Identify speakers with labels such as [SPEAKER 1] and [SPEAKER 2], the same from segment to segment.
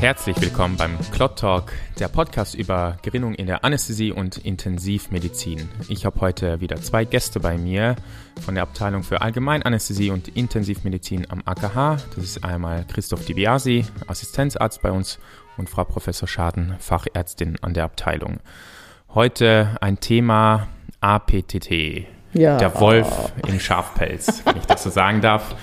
[SPEAKER 1] Herzlich willkommen beim Clot Talk, der Podcast über Gerinnung in der Anästhesie und Intensivmedizin. Ich habe heute wieder zwei Gäste bei mir von der Abteilung für Allgemeinanästhesie und Intensivmedizin am AKH. Das ist einmal Christoph Dibiasi, Assistenzarzt bei uns, und Frau Professor Schaden, Fachärztin an der Abteilung. Heute ein Thema APTT, ja. der Wolf im Schafpelz, wenn ich das so sagen darf.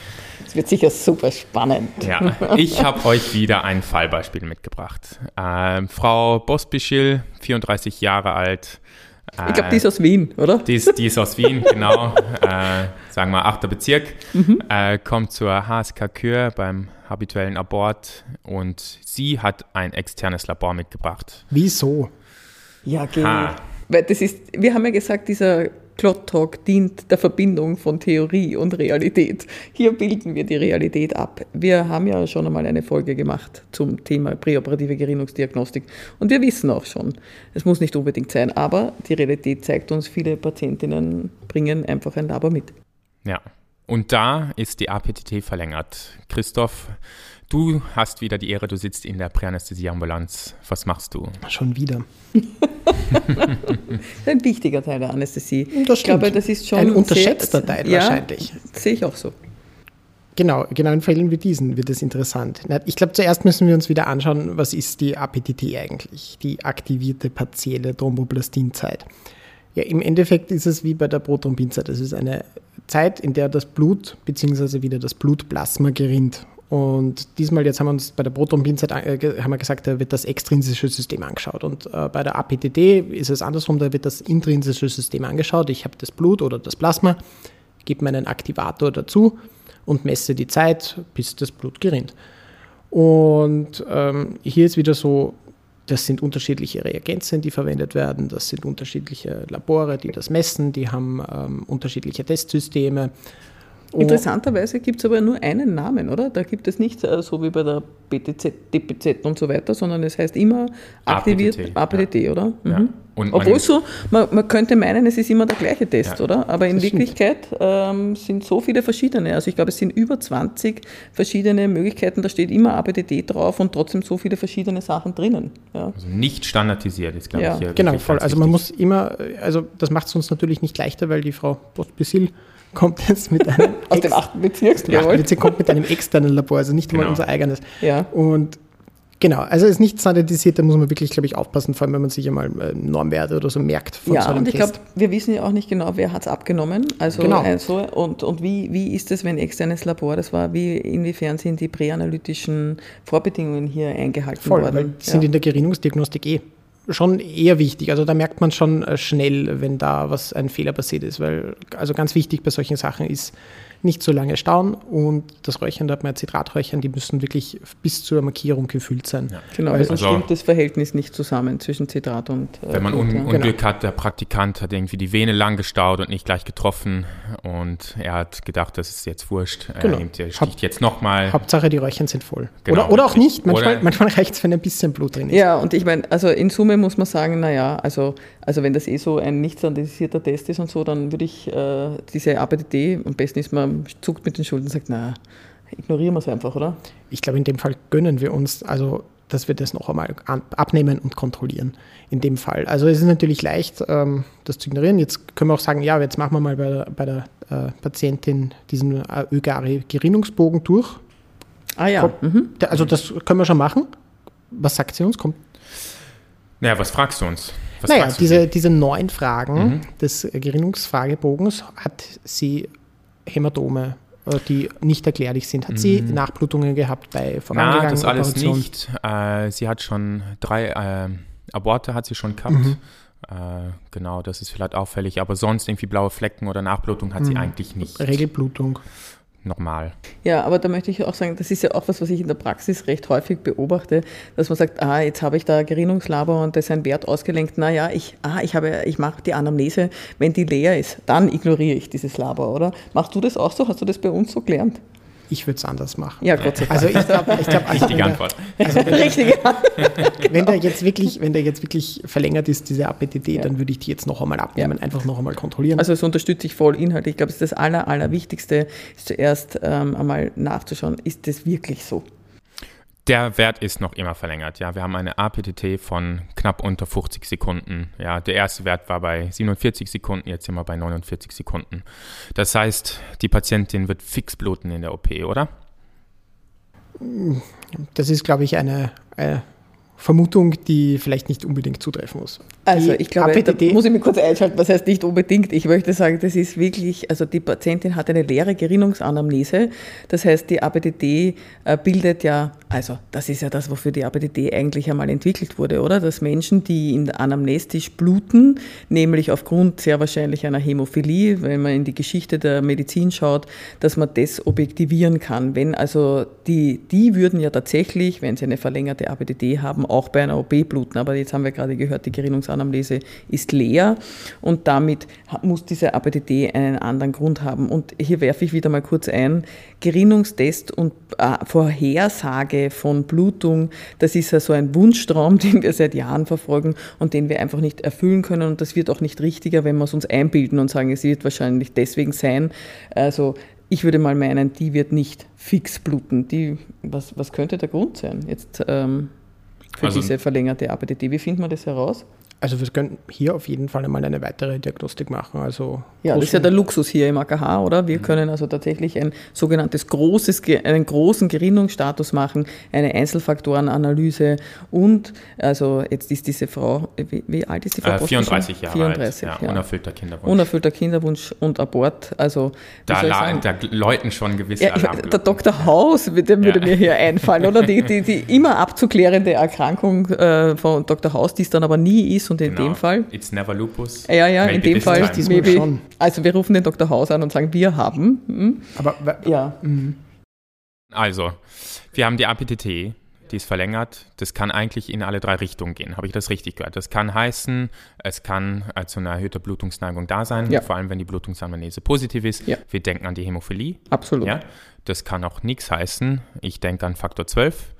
[SPEAKER 2] Es wird sicher super spannend.
[SPEAKER 1] Ja, ich habe euch wieder ein Fallbeispiel mitgebracht. Ähm, Frau Bospischil, 34 Jahre alt.
[SPEAKER 2] Äh, ich glaube, die ist aus Wien, oder?
[SPEAKER 1] Die ist, die ist aus Wien, genau. äh, sagen wir 8. Bezirk. Mhm. Äh, kommt zur HSK Kür beim habituellen Abort und sie hat ein externes Labor mitgebracht.
[SPEAKER 3] Wieso?
[SPEAKER 2] Ja, genau. Weil das ist, wir haben ja gesagt, dieser Clot Talk dient der Verbindung von Theorie und Realität. Hier bilden wir die Realität ab. Wir haben ja schon einmal eine Folge gemacht zum Thema präoperative Gerinnungsdiagnostik und wir wissen auch schon, es muss nicht unbedingt sein, aber die Realität zeigt uns, viele Patientinnen bringen einfach ein Labor mit.
[SPEAKER 1] Ja, und da ist die APTT verlängert. Christoph, Du hast wieder die Ehre, du sitzt in der Präanästhesieambulanz. Was machst du?
[SPEAKER 3] Schon wieder.
[SPEAKER 2] ein wichtiger Teil der Anästhesie.
[SPEAKER 3] Das ich glaube, das ist schon ein unterschätzter sehr, Teil ja, wahrscheinlich.
[SPEAKER 2] Sehe ich auch so.
[SPEAKER 3] Genau, genau in Fällen wie diesen wird es interessant. Ich glaube, zuerst müssen wir uns wieder anschauen, was ist die APTT eigentlich, die aktivierte partielle Thromboplastinzeit. Ja, im Endeffekt ist es wie bei der Prothrombinzeit. Das ist eine Zeit, in der das Blut bzw. wieder das Blutplasma gerinnt und diesmal, jetzt haben wir uns bei der Proton-Beam-Zeit äh, haben wir gesagt, da wird das extrinsische System angeschaut. Und äh, bei der APTD ist es andersrum, da wird das intrinsische System angeschaut. Ich habe das Blut oder das Plasma, gebe meinen Aktivator dazu und messe die Zeit, bis das Blut gerinnt. Und ähm, hier ist wieder so, das sind unterschiedliche Reagenzien, die verwendet werden, das sind unterschiedliche Labore, die das messen, die haben ähm, unterschiedliche Testsysteme.
[SPEAKER 2] Oh. Interessanterweise gibt es aber nur einen Namen, oder? Da gibt es nicht äh, so wie bei der BTZ, DPZ und so weiter, sondern es heißt immer aktiviert APTT, APTT ja. oder? Mhm. Ja. Obwohl so, man, man, könnte meinen, es ist immer der gleiche Test, ja. oder? Aber in Wirklichkeit ähm, sind so viele verschiedene. Also ich glaube, es sind über 20 verschiedene Möglichkeiten. Da steht immer APTT drauf und trotzdem so viele verschiedene Sachen drinnen.
[SPEAKER 1] Ja. Also nicht standardisiert ist, glaube ich.
[SPEAKER 3] Hier genau, voll. Also man muss immer, also das macht es uns natürlich nicht leichter, weil die Frau Postbesil kommt jetzt mit einem
[SPEAKER 2] aus dem achten Bezirk, der achten
[SPEAKER 3] Bezirk kommt mit einem externen Labor, also nicht genau. mal unser eigenes. Ja. Und Genau, also es ist nicht standardisiert, da muss man wirklich, glaube ich, aufpassen, vor allem wenn man sich einmal äh, Normwerte oder so merkt
[SPEAKER 2] von ja, so einem und ich glaube, wir wissen ja auch nicht genau, wer hat es abgenommen. Also, genau. also und, und wie, wie ist es, wenn externes Labor das war, wie inwiefern sind die präanalytischen Vorbedingungen hier eingehalten
[SPEAKER 3] Voll,
[SPEAKER 2] worden?
[SPEAKER 3] Weil ja. sind in der Gerinnungsdiagnostik eh schon eher wichtig. Also da merkt man schon äh, schnell, wenn da was ein Fehler passiert ist, weil also ganz wichtig bei solchen Sachen ist, nicht so lange stauen und das Räuchern, da hat man Zitraträuchern, die müssen wirklich bis zur Markierung gefüllt sein. Ja.
[SPEAKER 2] Genau, also, also stimmt das Verhältnis nicht zusammen zwischen Zitrat und
[SPEAKER 1] äh, Wenn man un ja. Unglück genau. hat, der Praktikant hat irgendwie die Vene lang gestaut und nicht gleich getroffen und er hat gedacht, das ist jetzt wurscht, genau. er, nimmt, er sticht jetzt nochmal.
[SPEAKER 3] Hauptsache die Räuchern sind voll. Genau. Oder, oder auch nicht, manchmal, manchmal reicht es, wenn ein bisschen Blut drin ist.
[SPEAKER 2] Ja, und ich meine, also in Summe muss man sagen, naja, also, also wenn das eh so ein nicht standardisierter Test ist und so, dann würde ich äh, diese APTT, am besten ist man zuckt mit den Schultern und sagt, na, ignorieren wir es einfach, oder?
[SPEAKER 3] Ich glaube, in dem Fall gönnen wir uns, also dass wir das noch einmal abnehmen und kontrollieren. In dem Fall. Also es ist natürlich leicht, ähm, das zu ignorieren. Jetzt können wir auch sagen, ja, jetzt machen wir mal bei der, bei der äh, Patientin diesen äh, Ögari-Gerinnungsbogen durch.
[SPEAKER 2] Ah ja.
[SPEAKER 3] Mhm. Also das können wir schon machen. Was sagt sie uns? Kommt.
[SPEAKER 1] Naja, was fragst du uns? Was
[SPEAKER 3] naja, diese, diese neun Fragen mhm. des Gerinnungsfragebogens hat sie Hämatome, äh, die nicht erklärlich sind. Hat mhm. sie Nachblutungen gehabt bei vorangegangenen
[SPEAKER 1] Nein, das alles nicht. Äh, sie hat schon drei äh, Aborte hat sie schon gehabt. Mhm. Äh, genau, das ist vielleicht auffällig, aber sonst irgendwie blaue Flecken oder Nachblutung hat mhm. sie eigentlich nicht.
[SPEAKER 3] Regelblutung
[SPEAKER 1] normal.
[SPEAKER 2] Ja, aber da möchte ich auch sagen, das ist ja auch was, was ich in der Praxis recht häufig beobachte, dass man sagt, ah, jetzt habe ich da Gerinnungslaber und da ist ein Wert ausgelenkt. Naja, ich, ah, ich habe, ich mache die Anamnese, wenn die leer ist, dann ignoriere ich dieses Laber, oder? Machst du das auch so? Hast du das bei uns so gelernt?
[SPEAKER 3] Ich würde es anders machen.
[SPEAKER 2] Ja, Gott sei
[SPEAKER 3] Dank. Also ich glaube, ich glaub, also
[SPEAKER 1] Richtige Antwort.
[SPEAKER 3] Also wenn, Richtige wenn der jetzt wirklich, wenn der jetzt wirklich verlängert ist, diese APTT, ja. dann würde ich die jetzt noch einmal abnehmen, ja. einfach noch einmal kontrollieren.
[SPEAKER 2] Also das unterstütze ich voll inhaltlich. Ich glaube, das Aller, Allerwichtigste ist zuerst ähm, einmal nachzuschauen, ist das wirklich so?
[SPEAKER 1] Der Wert ist noch immer verlängert. Ja, wir haben eine APTT von knapp unter 50 Sekunden. Ja, der erste Wert war bei 47 Sekunden, jetzt sind wir bei 49 Sekunden. Das heißt, die Patientin wird fix bluten in der OP, oder?
[SPEAKER 3] Das ist, glaube ich, eine, eine äh, Vermutung, die vielleicht nicht unbedingt zutreffen muss.
[SPEAKER 2] Also ich glaube, APTT, da muss ich mich kurz einschalten, was heißt nicht unbedingt. Ich möchte sagen, das ist wirklich, also die Patientin hat eine leere Gerinnungsanamnese. Das heißt, die APTT äh, bildet ja, also das ist ja das, wofür die APTT eigentlich einmal entwickelt wurde, oder? Dass Menschen, die in anamnestisch bluten, nämlich aufgrund sehr wahrscheinlich einer Hämophilie, wenn man in die Geschichte der Medizin schaut, dass man das objektivieren kann. Wenn also die, die würden ja tatsächlich, wenn sie eine verlängerte APTT haben, auch bei einer OP bluten. Aber jetzt haben wir gerade gehört, die Gerinnungsanamnese ist leer und damit muss diese APTT einen anderen Grund haben. Und hier werfe ich wieder mal kurz ein, Gerinnungstest und äh, Vorhersage von Blutung, das ist ja so ein Wunschtraum, den wir seit Jahren verfolgen und den wir einfach nicht erfüllen können. Und das wird auch nicht richtiger, wenn wir es uns einbilden und sagen, es wird wahrscheinlich deswegen sein. Also ich würde mal meinen, die wird nicht fix bluten. Die, was, was könnte der Grund sein? Jetzt ähm, für also, diese verlängerte APTT. Wie findet man das heraus?
[SPEAKER 3] Also wir können hier auf jeden Fall einmal eine weitere Diagnostik machen. Also
[SPEAKER 2] ja, das ist ja der Luxus hier im AKH, oder? Wir mhm. können also tatsächlich ein sogenanntes großes, einen großen Gerinnungsstatus machen, eine Einzelfaktorenanalyse und also jetzt ist diese Frau, wie, wie alt ist die Frau?
[SPEAKER 1] Äh, 34 Jahre
[SPEAKER 2] 34, alt,
[SPEAKER 1] ja, ja. unerfüllter Kinderwunsch.
[SPEAKER 2] Unerfüllter Kinderwunsch und Abort. Also
[SPEAKER 1] da, da läuten schon gewisse ja,
[SPEAKER 2] Der Dr. Haus, der würde ja. mir hier einfallen, oder? Die, die, die immer abzuklärende Erkrankung äh, von Dr. Haus, die es dann aber nie ist und in genau. dem Fall.
[SPEAKER 1] It's never lupus.
[SPEAKER 2] Ja, ja, in dem Fall. Maybe, schon. Also wir rufen den Dr. Haus an und sagen, wir haben. Hm.
[SPEAKER 3] Aber ja. Mhm.
[SPEAKER 1] Also, wir haben die APTT, die ist verlängert. Das kann eigentlich in alle drei Richtungen gehen. Habe ich das richtig gehört? Das kann heißen, es kann äh, zu einer erhöhten Blutungsneigung da sein, ja. vor allem wenn die Blutungsanamnese positiv ist. Ja. Wir denken an die Hämophilie.
[SPEAKER 2] Absolut.
[SPEAKER 1] Ja. Das kann auch nichts heißen. Ich denke an Faktor 12.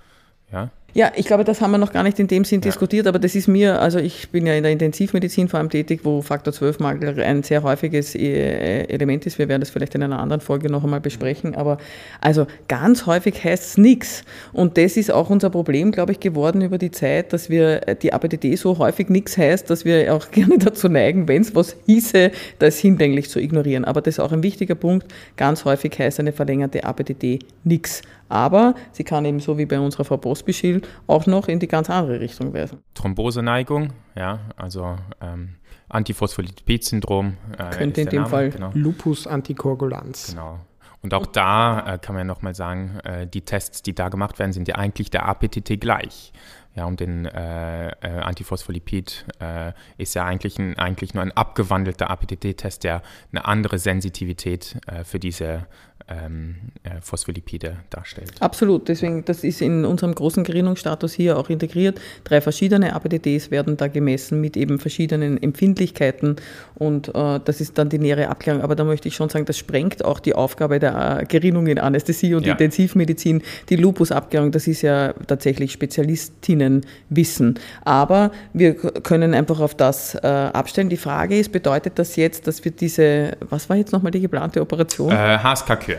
[SPEAKER 1] Ja.
[SPEAKER 2] Ja, ich glaube, das haben wir noch gar nicht in dem Sinn ja. diskutiert, aber das ist mir, also ich bin ja in der Intensivmedizin vor allem tätig, wo Faktor 12 Mangel ein sehr häufiges äh, Element ist. Wir werden das vielleicht in einer anderen Folge noch einmal besprechen, aber also ganz häufig heißt es nichts. Und das ist auch unser Problem, glaube ich, geworden über die Zeit, dass wir äh, die APTT so häufig nichts heißt, dass wir auch gerne dazu neigen, wenn es was hieße, das hinlänglich zu ignorieren. Aber das ist auch ein wichtiger Punkt. Ganz häufig heißt eine verlängerte APTT nichts. Aber sie kann eben so wie bei unserer Frau Postbischil auch noch in die ganz andere Richtung weisen.
[SPEAKER 1] Thromboseneigung, ja, also ähm, Antiphospholipid-Syndrom.
[SPEAKER 2] Äh, Könnte in dem Name, Fall
[SPEAKER 3] genau. Lupus Antikoagulanz.
[SPEAKER 1] Genau. Und auch da äh, kann man ja nochmal sagen, äh, die Tests, die da gemacht werden, sind ja eigentlich der APTT gleich. Ja, und den äh, äh, Antiphospholipid äh, ist ja eigentlich, ein, eigentlich nur ein abgewandelter APTT-Test, der eine andere Sensitivität äh, für diese ähm, äh, Phospholipide darstellt.
[SPEAKER 2] Absolut, deswegen, das ist in unserem großen Gerinnungsstatus hier auch integriert. Drei verschiedene APTTs werden da gemessen mit eben verschiedenen Empfindlichkeiten und äh, das ist dann die nähere Abklärung. Aber da möchte ich schon sagen, das sprengt auch die Aufgabe der äh, Gerinnung in Anästhesie und ja. Intensivmedizin. Die Lupusabklärung, das ist ja tatsächlich Spezialistinnenwissen. Aber wir können einfach auf das äh, abstellen. Die Frage ist, bedeutet das jetzt, dass wir diese, was war jetzt nochmal die geplante Operation?
[SPEAKER 1] Äh,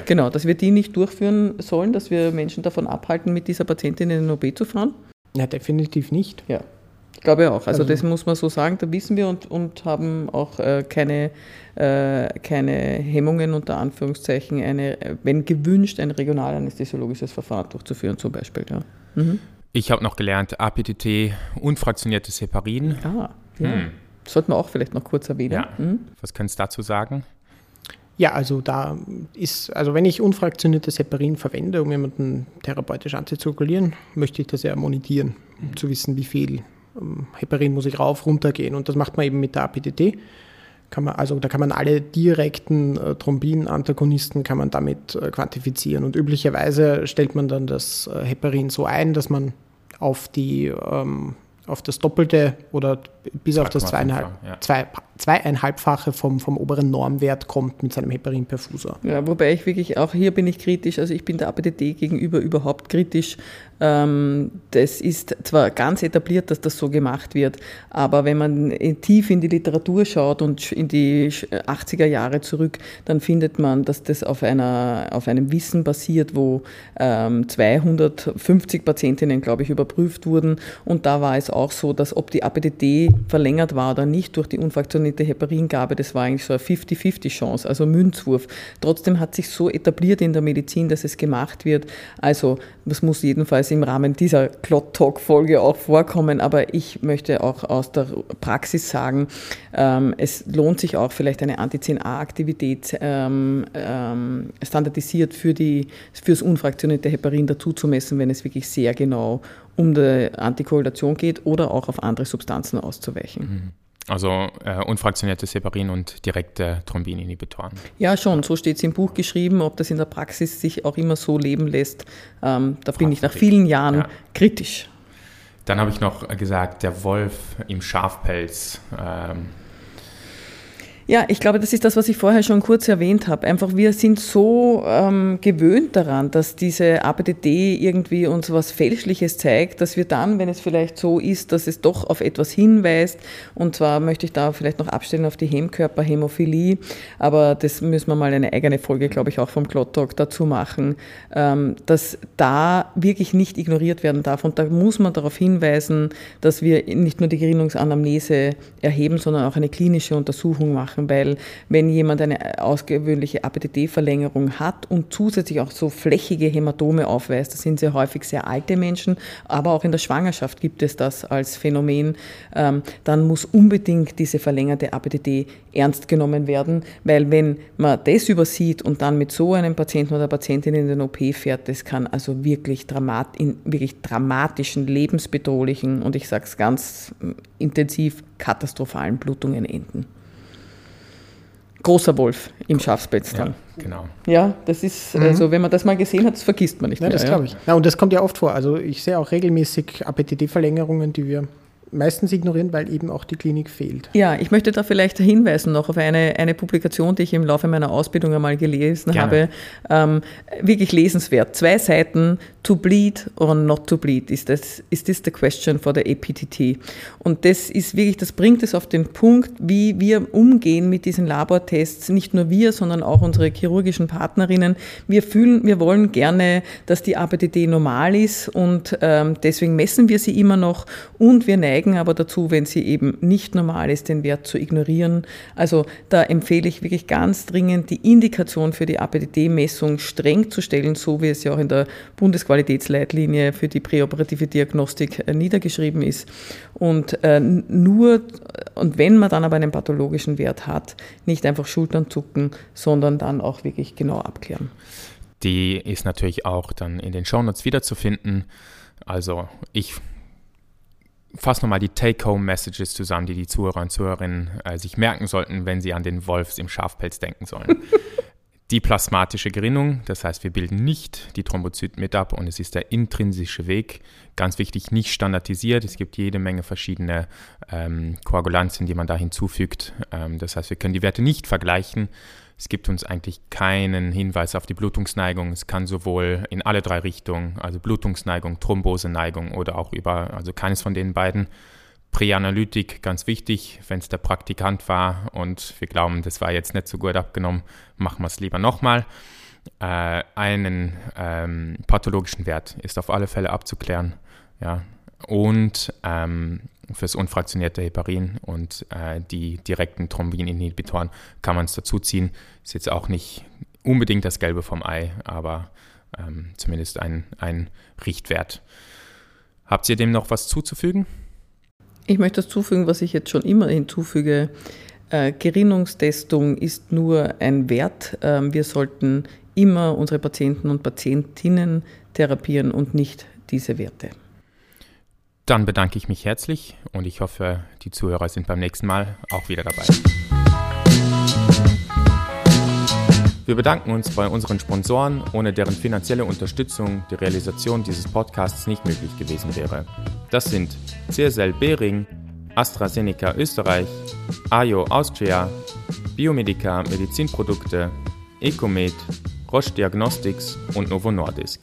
[SPEAKER 2] Genau, dass wir die nicht durchführen sollen, dass wir Menschen davon abhalten, mit dieser Patientin in den OP zu fahren?
[SPEAKER 3] Ja, definitiv nicht.
[SPEAKER 2] Ja, ich glaube auch. Also, also das muss man so sagen, da wissen wir und, und haben auch äh, keine, äh, keine Hemmungen unter Anführungszeichen, eine, wenn gewünscht, ein regional anästhesiologisches Verfahren durchzuführen zum Beispiel. Ja. Mhm.
[SPEAKER 1] Ich habe noch gelernt, APTT, unfraktioniertes Heparin.
[SPEAKER 2] Ah, ja. Hm. Sollten wir auch vielleicht noch kurz erwähnen. Ja.
[SPEAKER 1] Mhm. Was kannst du dazu sagen?
[SPEAKER 3] Ja, also da ist, also wenn ich unfraktioniertes Heparin verwende, um jemanden therapeutisch anzizirkulieren, möchte ich das ja monitieren, um zu wissen, wie viel ähm, Heparin muss ich rauf, runter gehen. Und das macht man eben mit der APTT. Kann man, also da kann man alle direkten äh, Thrombin-Antagonisten kann man damit äh, quantifizieren. Und üblicherweise stellt man dann das äh, Heparin so ein, dass man auf die ähm, auf das Doppelte oder bis auf das zweieinhalb, ja. zwei, zweieinhalbfache vom, vom oberen Normwert kommt mit seinem Heparin-Perfusor.
[SPEAKER 2] Ja, wobei ich wirklich, auch hier bin ich kritisch, also ich bin der APDT gegenüber überhaupt kritisch. Ähm, das ist zwar ganz etabliert, dass das so gemacht wird, aber wenn man tief in die Literatur schaut und in die 80er Jahre zurück, dann findet man, dass das auf, einer, auf einem Wissen basiert, wo 250 ähm, Patientinnen, glaube ich, überprüft wurden. Und da war es auch so, dass ob die APDT verlängert war oder nicht durch die unfraktionierte Heparingabe, das war eigentlich so eine 50-50-Chance, also Münzwurf. Trotzdem hat sich so etabliert in der Medizin, dass es gemacht wird. Also das muss jedenfalls im Rahmen dieser Clot-Talk-Folge auch vorkommen, aber ich möchte auch aus der Praxis sagen, ähm, es lohnt sich auch vielleicht eine Anti-10A-Aktivität ähm, ähm, standardisiert für die, fürs unfraktionierte Heparin dazuzumessen, wenn es wirklich sehr genau um die Antikoagulation geht oder auch auf andere Substanzen auszuweichen. Mhm.
[SPEAKER 1] Also äh, unfraktioniertes Heparin und direkte Thrombin-Inhibitoren.
[SPEAKER 2] Ja, schon. So steht es im Buch geschrieben. Ob das in der Praxis sich auch immer so leben lässt, ähm, da bin ich nach vielen Jahren ja. kritisch.
[SPEAKER 1] Dann habe ich noch gesagt, der Wolf im Schafpelz. Ähm,
[SPEAKER 2] ja, ich glaube, das ist das, was ich vorher schon kurz erwähnt habe. Einfach, wir sind so ähm, gewöhnt daran, dass diese APDD irgendwie uns was Fälschliches zeigt, dass wir dann, wenn es vielleicht so ist, dass es doch auf etwas hinweist, und zwar möchte ich da vielleicht noch abstellen auf die Hemkörperhämophilie, aber das müssen wir mal eine eigene Folge, glaube ich, auch vom Clot Talk dazu machen, ähm, dass da wirklich nicht ignoriert werden darf. Und da muss man darauf hinweisen, dass wir nicht nur die Gerinnungsanamnese erheben, sondern auch eine klinische Untersuchung machen machen, weil wenn jemand eine ausgewöhnliche APTT-Verlängerung hat und zusätzlich auch so flächige Hämatome aufweist, das sind sehr häufig sehr alte Menschen, aber auch in der Schwangerschaft gibt es das als Phänomen, ähm, dann muss unbedingt diese verlängerte APTT ernst genommen werden, weil wenn man das übersieht und dann mit so einem Patienten oder Patientin in den OP fährt, das kann also wirklich, dramat, in wirklich dramatischen, lebensbedrohlichen und ich sage es ganz intensiv katastrophalen Blutungen enden großer Wolf im Schafspelz dann.
[SPEAKER 1] Ja, genau.
[SPEAKER 2] Ja, das ist, mhm. also wenn man das mal gesehen hat, das vergisst man nicht
[SPEAKER 3] ja, mehr. Das glaube ich. Ja, und das kommt ja oft vor. Also ich sehe auch regelmäßig APTD-Verlängerungen, die wir meistens ignorieren, weil eben auch die Klinik fehlt.
[SPEAKER 2] Ja, ich möchte da vielleicht hinweisen noch auf eine, eine Publikation, die ich im Laufe meiner Ausbildung einmal gelesen Gerne. habe. Ähm, wirklich lesenswert. Zwei Seiten, to bleed or not to bleed, is this, is this the question for the APTT? Und das ist wirklich, das bringt es auf den Punkt, wie wir umgehen mit diesen Labortests, nicht nur wir, sondern auch unsere chirurgischen Partnerinnen. Wir fühlen, wir wollen gerne, dass die APTT normal ist und ähm, deswegen messen wir sie immer noch und wir neigen neigen aber dazu, wenn sie eben nicht normal ist, den Wert zu ignorieren. Also da empfehle ich wirklich ganz dringend, die Indikation für die APDD-Messung streng zu stellen, so wie es ja auch in der Bundesqualitätsleitlinie für die präoperative Diagnostik äh, niedergeschrieben ist. Und äh, nur, und wenn man dann aber einen pathologischen Wert hat, nicht einfach Schultern zucken, sondern dann auch wirklich genau abklären.
[SPEAKER 1] Die ist natürlich auch dann in den Shownotes wiederzufinden. Also ich fasse nochmal die Take-Home-Messages zusammen, die die Zuhörer und Zuhörerinnen äh, sich merken sollten, wenn sie an den Wolfs im Schafpelz denken sollen. die plasmatische Gerinnung, das heißt, wir bilden nicht die Thrombozyten mit ab und es ist der intrinsische Weg, ganz wichtig, nicht standardisiert. Es gibt jede Menge verschiedene ähm, Koagulantien, die man da hinzufügt. Ähm, das heißt, wir können die Werte nicht vergleichen. Es gibt uns eigentlich keinen Hinweis auf die Blutungsneigung. Es kann sowohl in alle drei Richtungen, also Blutungsneigung, Thromboseneigung oder auch über, also keines von den beiden. Präanalytik, ganz wichtig, wenn es der Praktikant war und wir glauben, das war jetzt nicht so gut abgenommen, machen wir es lieber nochmal. Äh, einen ähm, pathologischen Wert ist auf alle Fälle abzuklären. Ja. Und ähm, fürs unfraktionierte Heparin und äh, die direkten Thrombininhibitoren kann man es dazuziehen. Ist jetzt auch nicht unbedingt das Gelbe vom Ei, aber ähm, zumindest ein, ein Richtwert. Habt ihr dem noch was zuzufügen?
[SPEAKER 2] Ich möchte das zufügen, was ich jetzt schon immer hinzufüge. Äh, Gerinnungstestung ist nur ein Wert. Ähm, wir sollten immer unsere Patienten und Patientinnen therapieren und nicht diese Werte.
[SPEAKER 1] Dann bedanke ich mich herzlich und ich hoffe, die Zuhörer sind beim nächsten Mal auch wieder dabei. Wir bedanken uns bei unseren Sponsoren, ohne deren finanzielle Unterstützung die Realisation dieses Podcasts nicht möglich gewesen wäre. Das sind CSL Behring, AstraZeneca Österreich, Ajo Austria, Biomedica Medizinprodukte, Ecomed, Roche Diagnostics und Novo Nordisk.